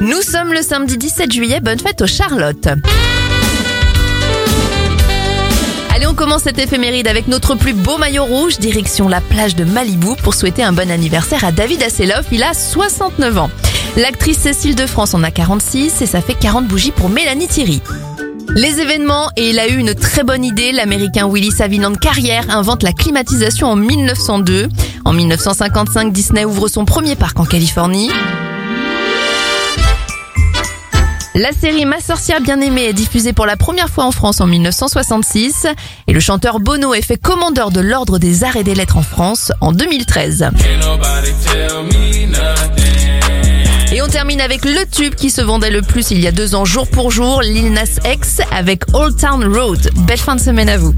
Nous sommes le samedi 17 juillet, bonne fête aux Charlotte. Allez, on commence cette éphéméride avec notre plus beau maillot rouge, direction la plage de Malibu pour souhaiter un bon anniversaire à David Asseloff, il a 69 ans. L'actrice Cécile de France en a 46 et ça fait 40 bougies pour Mélanie Thierry. Les événements, et il a eu une très bonne idée, l'américain Willy Savinand Carrière invente la climatisation en 1902. En 1955, Disney ouvre son premier parc en Californie. La série Ma sorcière bien-aimée est diffusée pour la première fois en France en 1966 et le chanteur Bono est fait commandeur de l'ordre des arts et des lettres en France en 2013. Et on termine avec le tube qui se vendait le plus il y a deux ans jour pour jour, Lil Nas X avec Old Town Road. Belle fin de semaine à vous.